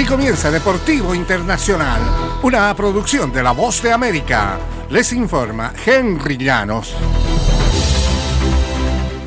Aquí comienza Deportivo Internacional, una producción de La Voz de América. Les informa Henry Llanos.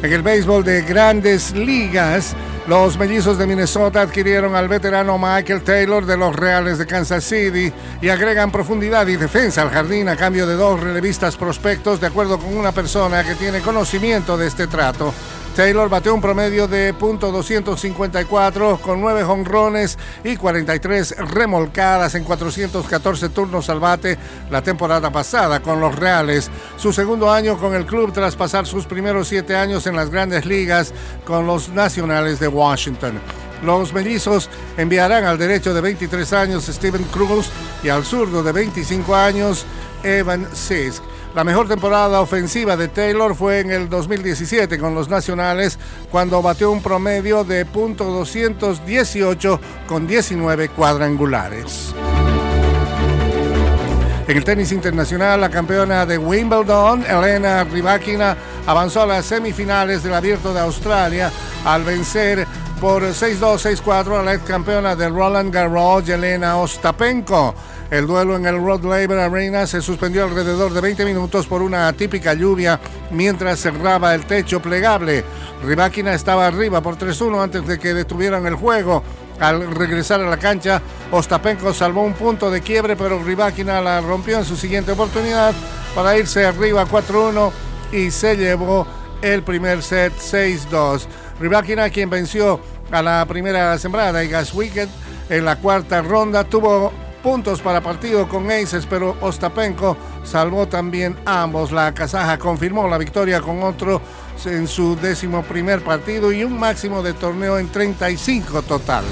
En el béisbol de grandes ligas, los mellizos de Minnesota adquirieron al veterano Michael Taylor de los Reales de Kansas City y agregan profundidad y defensa al jardín a cambio de dos relevistas prospectos, de acuerdo con una persona que tiene conocimiento de este trato. Taylor bateó un promedio de .254 con 9 jonrones y 43 remolcadas en 414 turnos al bate la temporada pasada con los Reales. Su segundo año con el club tras pasar sus primeros siete años en las grandes ligas con los Nacionales de Washington. Los mellizos enviarán al derecho de 23 años Steven Cruz y al zurdo de 25 años Evan Sisk. La mejor temporada ofensiva de Taylor fue en el 2017 con los Nacionales, cuando batió un promedio de .218 con 19 cuadrangulares. En el tenis internacional, la campeona de Wimbledon, Elena Rybakina, avanzó a las semifinales del Abierto de Australia al vencer por 6-2, 6-4 a la ex campeona del Roland Garros, Elena Ostapenko. El duelo en el Rod Laver Arena se suspendió alrededor de 20 minutos por una atípica lluvia mientras cerraba el techo plegable. Rybakina estaba arriba por 3-1 antes de que detuvieran el juego. Al regresar a la cancha, Ostapenko salvó un punto de quiebre, pero Rybakina la rompió en su siguiente oportunidad para irse arriba 4-1 y se llevó el primer set 6-2. Rybakina, quien venció a la primera sembrada y Gas Wicked en la cuarta ronda, tuvo puntos para partido con Aces, pero Ostapenko salvó también ambos. La Kazaja confirmó la victoria con otro en su décimo primer partido y un máximo de torneo en 35 total.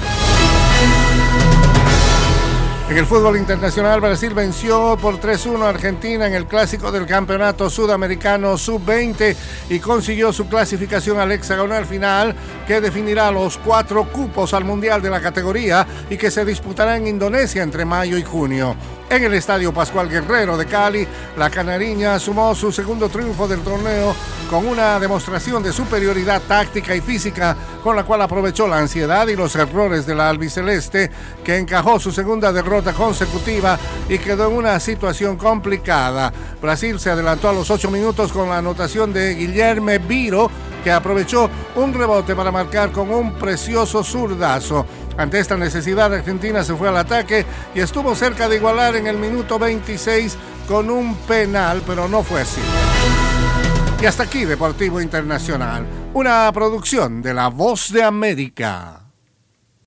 En el fútbol internacional, Brasil venció por 3-1 a Argentina en el clásico del Campeonato Sudamericano Sub-20 y consiguió su clasificación al hexagonal final que definirá los cuatro cupos al Mundial de la categoría y que se disputará en Indonesia entre mayo y junio. En el Estadio Pascual Guerrero de Cali, la Canariña sumó su segundo triunfo del torneo con una demostración de superioridad táctica y física con la cual aprovechó la ansiedad y los errores de la albiceleste que encajó su segunda derrota consecutiva y quedó en una situación complicada. Brasil se adelantó a los ocho minutos con la anotación de Guillermo Viro que aprovechó un rebote para marcar con un precioso zurdazo. Ante esta necesidad, Argentina se fue al ataque y estuvo cerca de igualar en el minuto 26 con un penal, pero no fue así. Y hasta aquí Deportivo Internacional, una producción de La Voz de América.